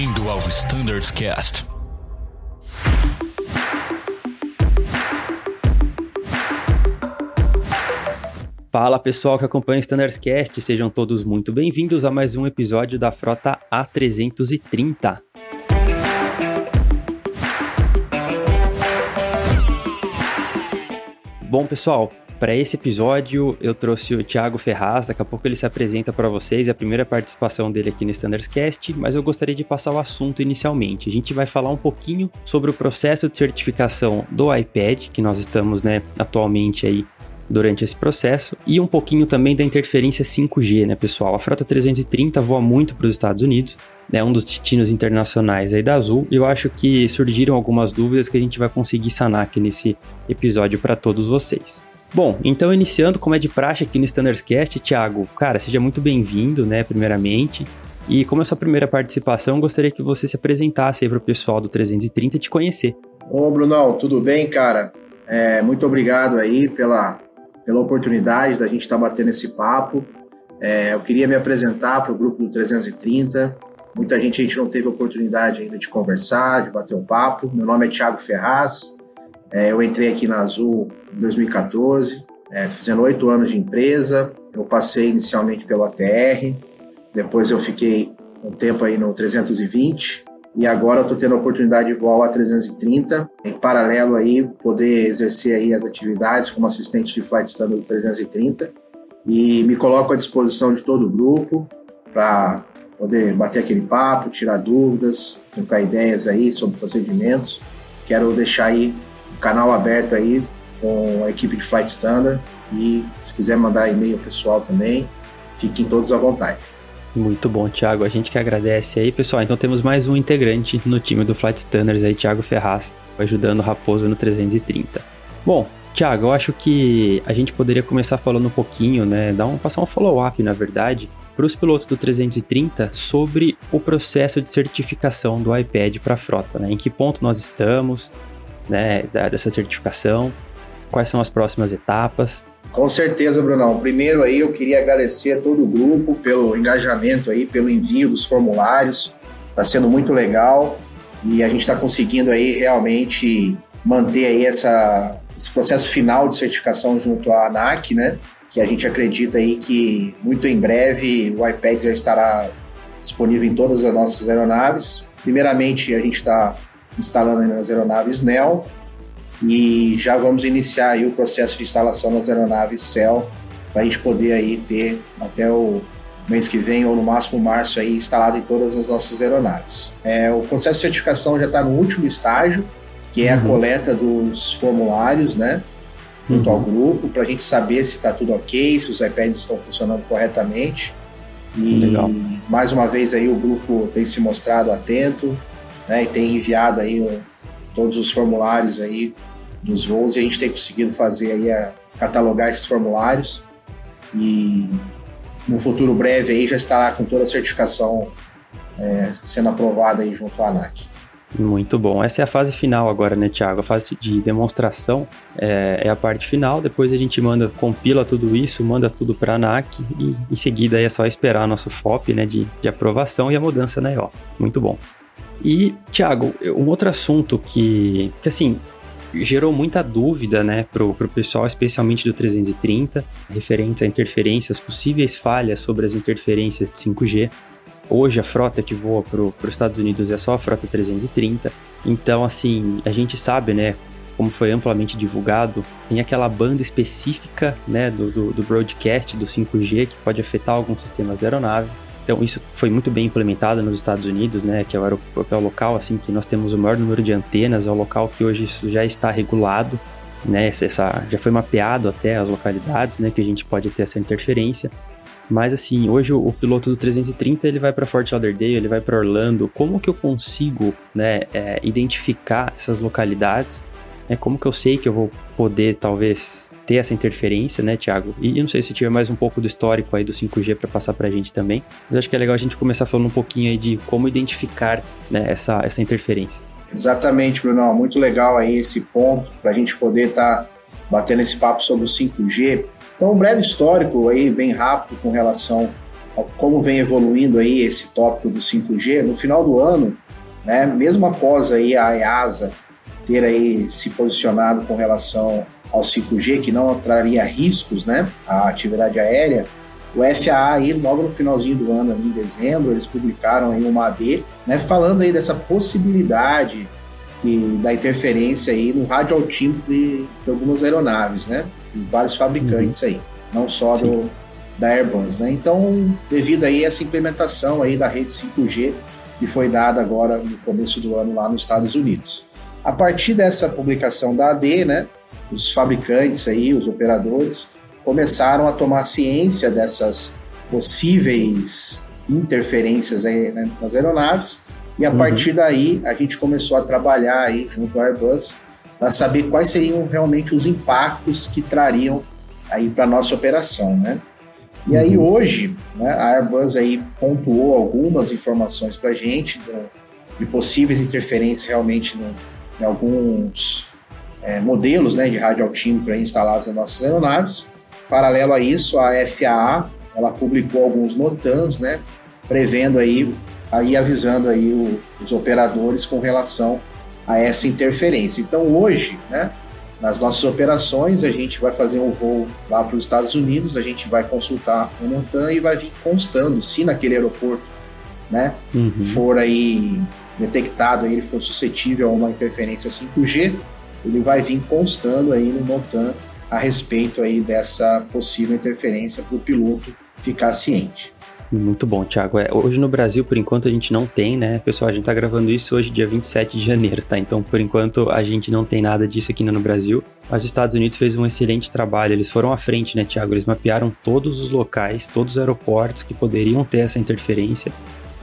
Bem-vindo ao Standards Cast. Fala pessoal que acompanha o Standards Cast, sejam todos muito bem-vindos a mais um episódio da Frota A330. Bom, pessoal, para esse episódio eu trouxe o Thiago Ferraz, daqui a pouco ele se apresenta para vocês, é a primeira participação dele aqui no Standards Cast, mas eu gostaria de passar o assunto inicialmente. A gente vai falar um pouquinho sobre o processo de certificação do iPad, que nós estamos, né, atualmente aí durante esse processo e um pouquinho também da interferência 5G, né, pessoal? A Frota 330 voa muito para os Estados Unidos, é né, um dos destinos internacionais aí da Azul, e eu acho que surgiram algumas dúvidas que a gente vai conseguir sanar aqui nesse episódio para todos vocês. Bom, então iniciando como é de praxe aqui no Standards Cast, Thiago, cara, seja muito bem-vindo, né, primeiramente. E como é a sua primeira participação, gostaria que você se apresentasse aí para o pessoal do 330 te conhecer. Ô, Brunão, tudo bem, cara? É, muito obrigado aí pela, pela oportunidade da gente estar tá batendo esse papo. É, eu queria me apresentar para o grupo do 330. Muita gente a gente não teve oportunidade ainda de conversar, de bater um papo. Meu nome é Thiago Ferraz. É, eu entrei aqui na Azul em 2014, é, fazendo oito anos de empresa. Eu passei inicialmente pelo ATR, depois eu fiquei um tempo aí no 320 e agora estou tendo a oportunidade de voar a 330, em paralelo aí poder exercer aí as atividades como assistente de flight standard 330 e me coloco à disposição de todo o grupo para poder bater aquele papo, tirar dúvidas, trocar ideias aí sobre procedimentos. Quero deixar aí canal aberto aí com a equipe de Flight Standard e se quiser mandar e-mail pessoal também, fiquem todos à vontade. Muito bom, Thiago. A gente que agradece aí, pessoal. Então temos mais um integrante no time do Flight Standards aí, Thiago Ferraz, ajudando o Raposo no 330. Bom, Thiago, eu acho que a gente poderia começar falando um pouquinho, né, dar um, passar um follow-up, na verdade, para os pilotos do 330 sobre o processo de certificação do iPad para a frota, né? Em que ponto nós estamos, né, dessa certificação, quais são as próximas etapas. Com certeza, Brunão. Primeiro aí eu queria agradecer a todo o grupo pelo engajamento aí, pelo envio dos formulários. Está sendo muito legal e a gente está conseguindo aí realmente manter aí essa, esse processo final de certificação junto à ANAC, né? Que a gente acredita aí que muito em breve o iPad já estará disponível em todas as nossas aeronaves. Primeiramente, a gente está instalando nas aeronaves NEL e já vamos iniciar aí o processo de instalação das aeronaves CEL para a gente poder aí ter até o mês que vem ou no máximo março aí instalado em todas as nossas aeronaves. É, o processo de certificação já está no último estágio, que é a uhum. coleta dos formulários, né, junto uhum. ao grupo, para a gente saber se está tudo ok, se os iPads estão funcionando corretamente. E Legal. mais uma vez aí o grupo tem se mostrado atento, né, e tem enviado aí o, todos os formulários aí dos voos e a gente tem conseguido fazer aí a, catalogar esses formulários e no futuro breve aí já estará com toda a certificação é, sendo aprovada aí junto à ANAC. Muito bom. Essa é a fase final agora, né, Thiago? A fase de demonstração é, é a parte final. Depois a gente manda, compila tudo isso, manda tudo para a ANAC e em seguida é só esperar nosso FOP né, de, de aprovação e a mudança na EO. Muito bom. E, Thiago, um outro assunto que, que assim, gerou muita dúvida, né, pro, pro pessoal, especialmente do 330, referentes a interferências, possíveis falhas sobre as interferências de 5G. Hoje a frota que voa para os Estados Unidos é só a frota 330. Então, assim, a gente sabe, né, como foi amplamente divulgado, tem aquela banda específica, né, do, do, do broadcast do 5G que pode afetar alguns sistemas da aeronave. Então isso foi muito bem implementado nos Estados Unidos, né, que é o, é o local assim que nós temos o maior número de antenas, é o local que hoje isso já está regulado, né, essa, já foi mapeado até as localidades, né, que a gente pode ter essa interferência. Mas assim, hoje o, o piloto do 330 ele vai para Fort Lauderdale, ele vai para Orlando. Como que eu consigo, né, é, identificar essas localidades né? Como que eu sei que eu vou poder, talvez, ter essa interferência, né, Thiago? E eu não sei se tiver mais um pouco do histórico aí do 5G para passar para a gente também, mas acho que é legal a gente começar falando um pouquinho aí de como identificar né, essa, essa interferência. Exatamente, Bruno. Muito legal aí esse ponto para a gente poder estar tá batendo esse papo sobre o 5G. Então, um breve histórico aí, bem rápido, com relação como vem evoluindo aí esse tópico do 5G, no final do ano, né, mesmo após aí a EASA ter aí se posicionado com relação ao 5G, que não traria riscos né, à atividade aérea, o FAA aí, logo no finalzinho do ano, em dezembro, eles publicaram aí uma AD, né, falando aí dessa possibilidade que, da interferência aí no rádio altímetro de, de algumas aeronaves, né, de vários fabricantes uhum. aí, não só do, da Airbus, né. Então, devido aí a essa implementação aí da rede 5G que foi dada agora no começo do ano lá nos Estados Unidos. A partir dessa publicação da AD, né, os fabricantes aí, os operadores, começaram a tomar ciência dessas possíveis interferências aí, né, nas aeronaves e a uhum. partir daí a gente começou a trabalhar aí junto ao Airbus para saber quais seriam realmente os impactos que trariam aí para nossa operação, né? E aí uhum. hoje, né, a Airbus aí pontuou algumas informações para a gente do, de possíveis interferências realmente no, em alguns é, modelos né, de rádio altímetro instalados nas nossas aeronaves. Paralelo a isso, a FAA ela publicou alguns notans, né, prevendo aí, aí avisando aí o, os operadores com relação a essa interferência. Então hoje, né, nas nossas operações, a gente vai fazer um voo lá para os Estados Unidos, a gente vai consultar o Montan e vai vir constando se naquele aeroporto né, uhum. for aí detectado, aí, ele for suscetível a uma interferência 5G, ele vai vir constando aí no Montan a respeito aí dessa possível interferência para o piloto ficar ciente. Muito bom, Thiago. É, hoje no Brasil, por enquanto, a gente não tem, né? Pessoal, a gente tá gravando isso hoje, dia 27 de janeiro, tá? Então, por enquanto, a gente não tem nada disso aqui no Brasil. Mas os Estados Unidos fez um excelente trabalho. Eles foram à frente, né, Thiago? Eles mapearam todos os locais, todos os aeroportos que poderiam ter essa interferência.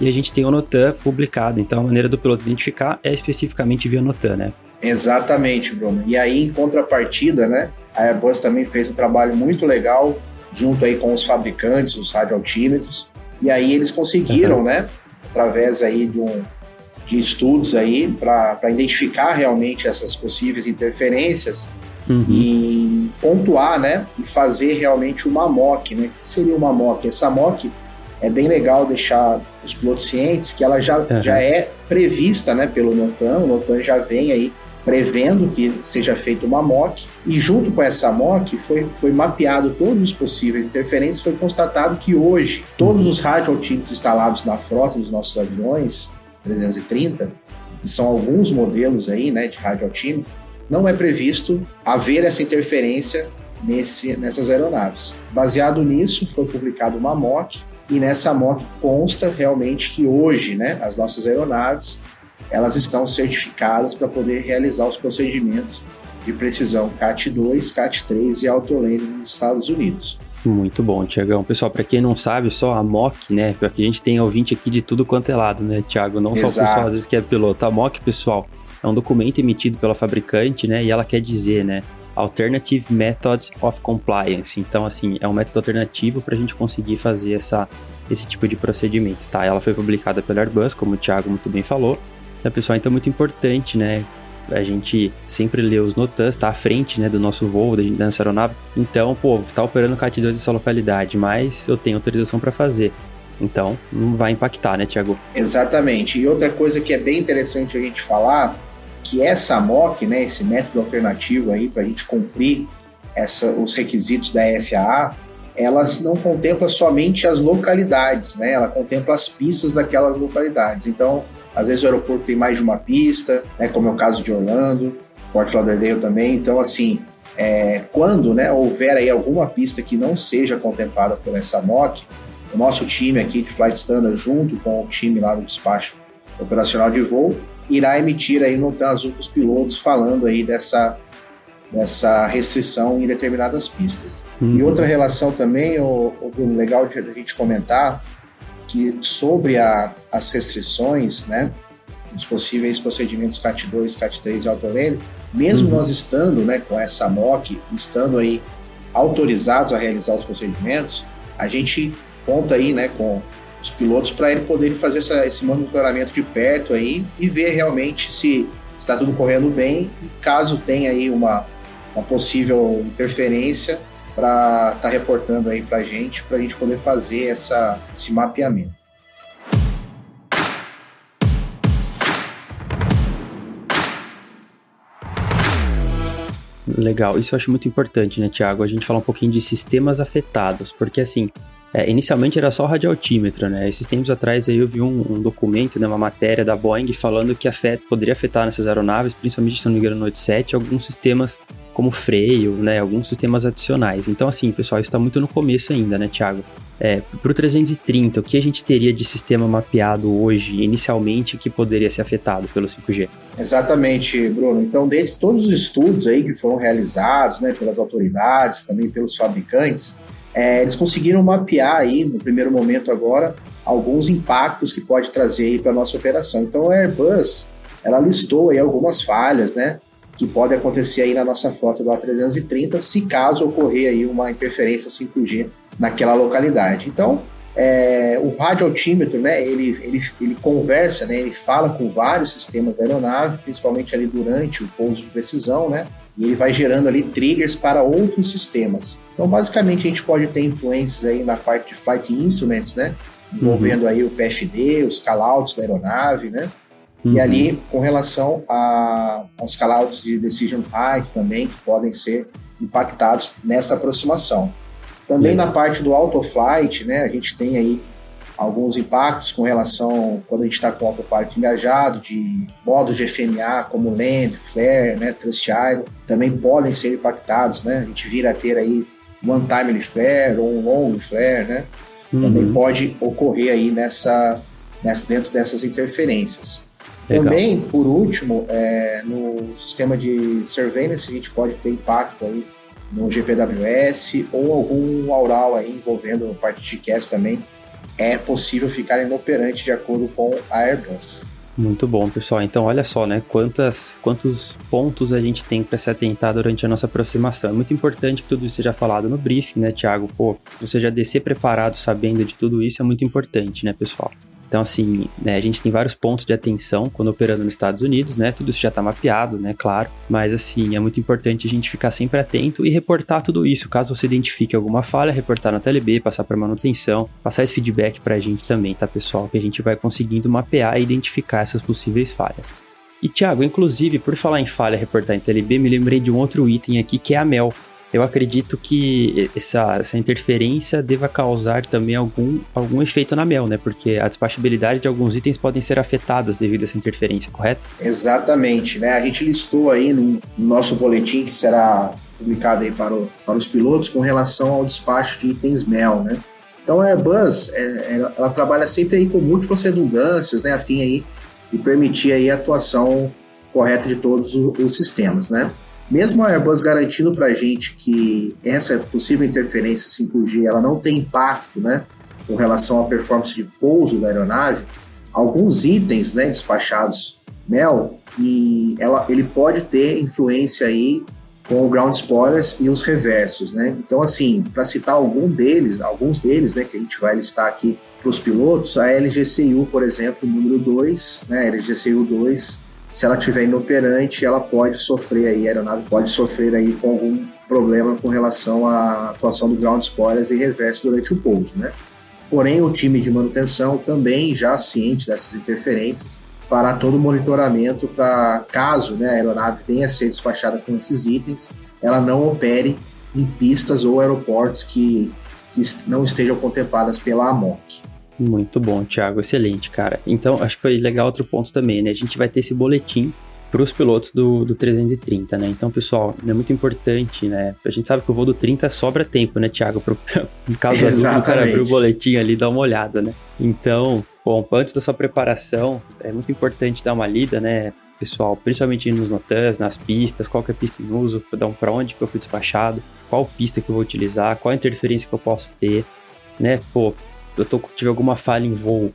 E a gente tem o NOTAM publicado. Então, a maneira do piloto identificar é especificamente via NOTAM, né? Exatamente, Bruno. E aí, em contrapartida, né? A Airbus também fez um trabalho muito legal junto aí com os fabricantes, os radioaltímetros, e aí eles conseguiram, uhum. né, através aí de, um, de estudos aí para identificar realmente essas possíveis interferências uhum. e pontuar, né, e fazer realmente uma mock, né? O que seria uma mock? Essa mock é bem legal deixar os pilotos cientes que ela já, uhum. já é prevista, né, pelo NOTAM, o NOTAM já vem aí prevendo que seja feita uma MOC, e junto com essa MOC foi, foi mapeado todos os possíveis interferências, foi constatado que hoje todos os radioaltímetros instalados na frota dos nossos aviões 330, que são alguns modelos aí, né, de radioaltímetro, não é previsto haver essa interferência nesse, nessas aeronaves. Baseado nisso, foi publicada uma MOC, e nessa MOC consta realmente que hoje, né, as nossas aeronaves elas estão certificadas para poder realizar os procedimentos de precisão CAT2, CAT3 e autolane nos Estados Unidos. Muito bom, Tiagão. Pessoal, para quem não sabe, só a MOC, né? Porque a gente tem ouvinte aqui de tudo quanto é lado, né, Tiago? Não Exato. só o pessoal às vezes que é piloto. A MOC, pessoal, é um documento emitido pela fabricante, né? E ela quer dizer, né? Alternative Method of Compliance. Então, assim, é um método alternativo para a gente conseguir fazer essa, esse tipo de procedimento, tá? Ela foi publicada pela Airbus, como o Thiago muito bem falou, né, pessoal? Então é muito importante, né? A gente sempre lê os NOTANs, tá à frente, né, do nosso voo, da nossa aeronave. Então, pô, tá operando CAT-2 nessa localidade, mas eu tenho autorização para fazer. Então, não vai impactar, né, Tiago? Exatamente. E outra coisa que é bem interessante a gente falar, que essa MOC, né, esse método alternativo aí para a gente cumprir essa, os requisitos da FAA, elas não contempla somente as localidades, né? Ela contempla as pistas daquelas localidades. Então, às vezes o aeroporto tem mais de uma pista, né, como é o caso de Orlando, Fort Lauderdale também. Então, assim, é, quando né, houver aí alguma pista que não seja contemplada por essa MOC, o nosso time aqui de Flight Standard, junto com o time lá do despacho operacional de voo, irá emitir aí nota azul para os pilotos falando aí dessa, dessa restrição em determinadas pistas. Uhum. E outra relação também, o, o legal de a gente comentar, que sobre a, as restrições, né, dos possíveis procedimentos CAT2, CAT3 e autolene, mesmo uhum. nós estando, né, com essa MOC, estando aí autorizados a realizar os procedimentos, a gente conta aí, né, com os pilotos para ele poderem fazer essa, esse monitoramento de perto aí e ver realmente se está tudo correndo bem e caso tenha aí uma, uma possível interferência, para estar tá reportando aí para a gente, para a gente poder fazer essa, esse mapeamento. Legal, isso eu acho muito importante, né, Tiago? A gente falar um pouquinho de sistemas afetados, porque assim, é, inicialmente era só o radioaltímetro, né? Esses tempos atrás aí eu vi um, um documento, né, uma matéria da Boeing falando que afeta, poderia afetar nessas aeronaves, principalmente, se não me engano, no 87, alguns sistemas como freio, né, alguns sistemas adicionais. Então, assim, pessoal, isso está muito no começo ainda, né, Thiago? É, para o 330, o que a gente teria de sistema mapeado hoje, inicialmente, que poderia ser afetado pelo 5G? Exatamente, Bruno. Então, desde todos os estudos aí que foram realizados, né, pelas autoridades, também pelos fabricantes, é, eles conseguiram mapear aí, no primeiro momento agora, alguns impactos que pode trazer para nossa operação. Então, a Airbus, ela listou aí algumas falhas, né, que pode acontecer aí na nossa foto do A330, se caso ocorrer aí uma interferência 5G naquela localidade. Então, é, o radioaltímetro, né, ele, ele, ele conversa, né, ele fala com vários sistemas da aeronave, principalmente ali durante o pouso de precisão, né, e ele vai gerando ali triggers para outros sistemas. Então, basicamente, a gente pode ter influências aí na parte de flight instruments, né, envolvendo uhum. aí o PFD, os callouts da aeronave, né, Uhum. E ali, com relação a, aos callouts de decision height também, que podem ser impactados nessa aproximação. Também na parte do autoflight, né, a gente tem aí alguns impactos com relação quando a gente está com o autopilot engajado, de modos de FMA como land, flare, né, thrust idle, também podem ser impactados, né? A gente vira a ter aí one time flare ou um long flare, né? Uhum. Também pode ocorrer aí nessa, nessa dentro dessas interferências. Legal. Também, por último, é, no sistema de surveillance, a gente pode ter impacto aí no GPWS ou algum aural aí envolvendo parte de GCAS também. É possível ficar inoperante de acordo com a Airbus. Muito bom, pessoal. Então, olha só, né? Quantas, quantos pontos a gente tem para se atentar durante a nossa aproximação. É muito importante que tudo isso seja falado no briefing, né, Thiago? Pô, você já descer preparado sabendo de tudo isso é muito importante, né, pessoal? Então, assim, né, a gente tem vários pontos de atenção quando operando nos Estados Unidos, né? Tudo isso já está mapeado, né? Claro. Mas, assim, é muito importante a gente ficar sempre atento e reportar tudo isso. Caso você identifique alguma falha, reportar na TLB, passar para manutenção, passar esse feedback para a gente também, tá, pessoal? Que a gente vai conseguindo mapear e identificar essas possíveis falhas. E, Thiago, inclusive, por falar em falha reportar em TLB, me lembrei de um outro item aqui que é a MEL eu acredito que essa, essa interferência deva causar também algum, algum efeito na mel, né? Porque a despachabilidade de alguns itens podem ser afetadas devido a essa interferência, correto? Exatamente, né? A gente listou aí no, no nosso boletim que será publicado aí para, o, para os pilotos com relação ao despacho de itens mel, né? Então a Airbus, é, ela, ela, trabalha sempre aí com múltiplas redundâncias, né? A fim aí de permitir aí a atuação correta de todos os, os sistemas, né? Mesmo a Airbus garantindo para a gente que essa possível interferência 5G ela não tem impacto né, com relação à performance de pouso da aeronave, alguns itens né, despachados MEL, e ela, ele pode ter influência aí com o ground spoilers e os reversos, né? Então, assim, para citar algum deles, alguns deles, né, que a gente vai listar aqui para os pilotos, a LGCU, por exemplo, número 2, né, LGCU 2, se ela estiver inoperante, ela pode sofrer aí, a aeronave pode sofrer aí com algum problema com relação à atuação do ground spoilers e reverso durante o pouso, né? Porém, o time de manutenção também já ciente dessas interferências fará todo o monitoramento para caso né, a aeronave venha a ser despachada com esses itens, ela não opere em pistas ou aeroportos que, que não estejam contempladas pela AMOC. Muito bom, Thiago, excelente, cara. Então, acho que foi legal outro ponto também, né? A gente vai ter esse boletim para os pilotos do, do 330, né? Então, pessoal, é muito importante, né? A gente sabe que o voo do 30 sobra tempo, né, Thiago? Pro, no caso do o cara abrir o boletim ali e dar uma olhada, né? Então, bom, antes da sua preparação, é muito importante dar uma lida, né? Pessoal, principalmente nos notas, nas pistas, qual que é a pista em uso, para onde que eu fui despachado, qual pista que eu vou utilizar, qual interferência que eu posso ter, né? Pô, eu tô, tive alguma falha em voo,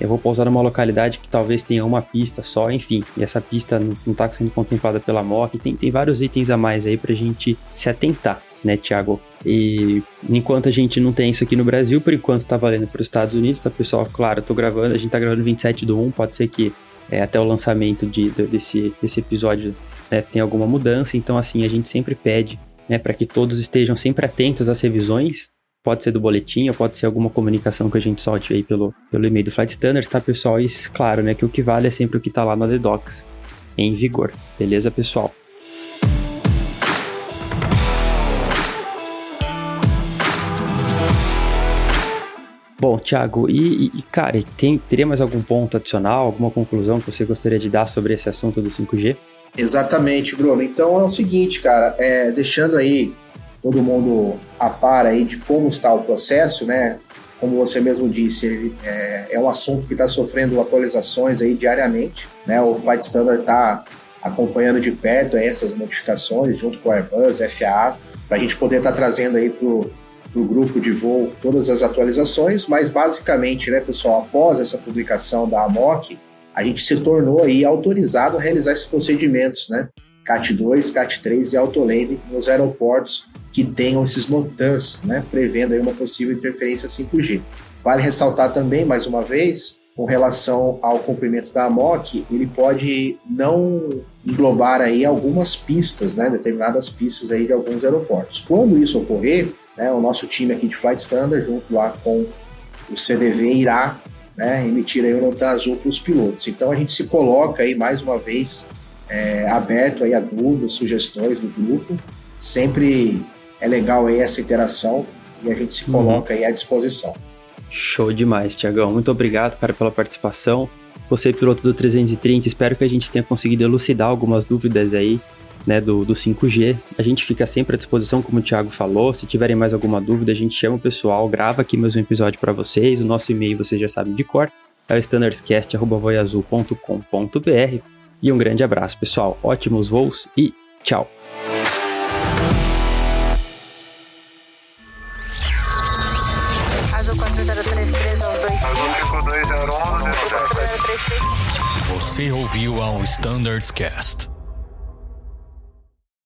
eu vou pousar numa localidade que talvez tenha uma pista só, enfim, e essa pista não está sendo contemplada pela MOC, tem, tem vários itens a mais aí para a gente se atentar, né, Thiago? E enquanto a gente não tem isso aqui no Brasil, por enquanto está valendo para os Estados Unidos, tá, pessoal? Claro, eu tô gravando, a gente está gravando 27 do 1, pode ser que é, até o lançamento de, de, desse, desse episódio né, tenha alguma mudança, então assim, a gente sempre pede né, para que todos estejam sempre atentos às revisões. Pode ser do boletim, ou pode ser alguma comunicação que a gente solte aí pelo, pelo e-mail do Flight Standards, tá, pessoal? E claro, né, que o que vale é sempre o que está lá no Docs em vigor. Beleza, pessoal? Bom, Thiago, e, e cara, tem, teria mais algum ponto adicional, alguma conclusão que você gostaria de dar sobre esse assunto do 5G? Exatamente, Bruno. Então é o seguinte, cara, é, deixando aí todo mundo a par aí de como está o processo, né? Como você mesmo disse, ele é, é um assunto que está sofrendo atualizações aí diariamente, né? O Flight Standard está acompanhando de perto essas modificações junto com a Airbus, FAA, para a gente poder estar tá trazendo aí para o grupo de voo todas as atualizações, mas basicamente, né, pessoal, após essa publicação da AMOC, a gente se tornou aí autorizado a realizar esses procedimentos, né? CAT 2, CAT 3 e autolane nos aeroportos que tenham esses NOTANs, né, prevendo aí uma possível interferência 5G. Vale ressaltar também, mais uma vez, com relação ao cumprimento da AMOC, ele pode não englobar aí algumas pistas, né, determinadas pistas aí de alguns aeroportos. Quando isso ocorrer, né, o nosso time aqui de Flight Standard, junto lá com o CDV, irá né, emitir aí o nota azul para os pilotos. Então a gente se coloca aí mais uma vez é, aberto aí a dúvidas, sugestões do grupo. Sempre é legal aí essa interação e a gente se uhum. coloca uhum. aí à disposição. Show demais, Tiagão. Muito obrigado, cara, pela participação. Você, piloto do 330, espero que a gente tenha conseguido elucidar algumas dúvidas aí né, do, do 5G. A gente fica sempre à disposição, como o Thiago falou. Se tiverem mais alguma dúvida, a gente chama o pessoal, grava aqui mais um episódio para vocês. O nosso e-mail vocês já sabem de cor, é o standardscast.voiazul.com.br. E um grande abraço, pessoal. Ótimos voos e tchau! Você ouviu ao Standards Cast.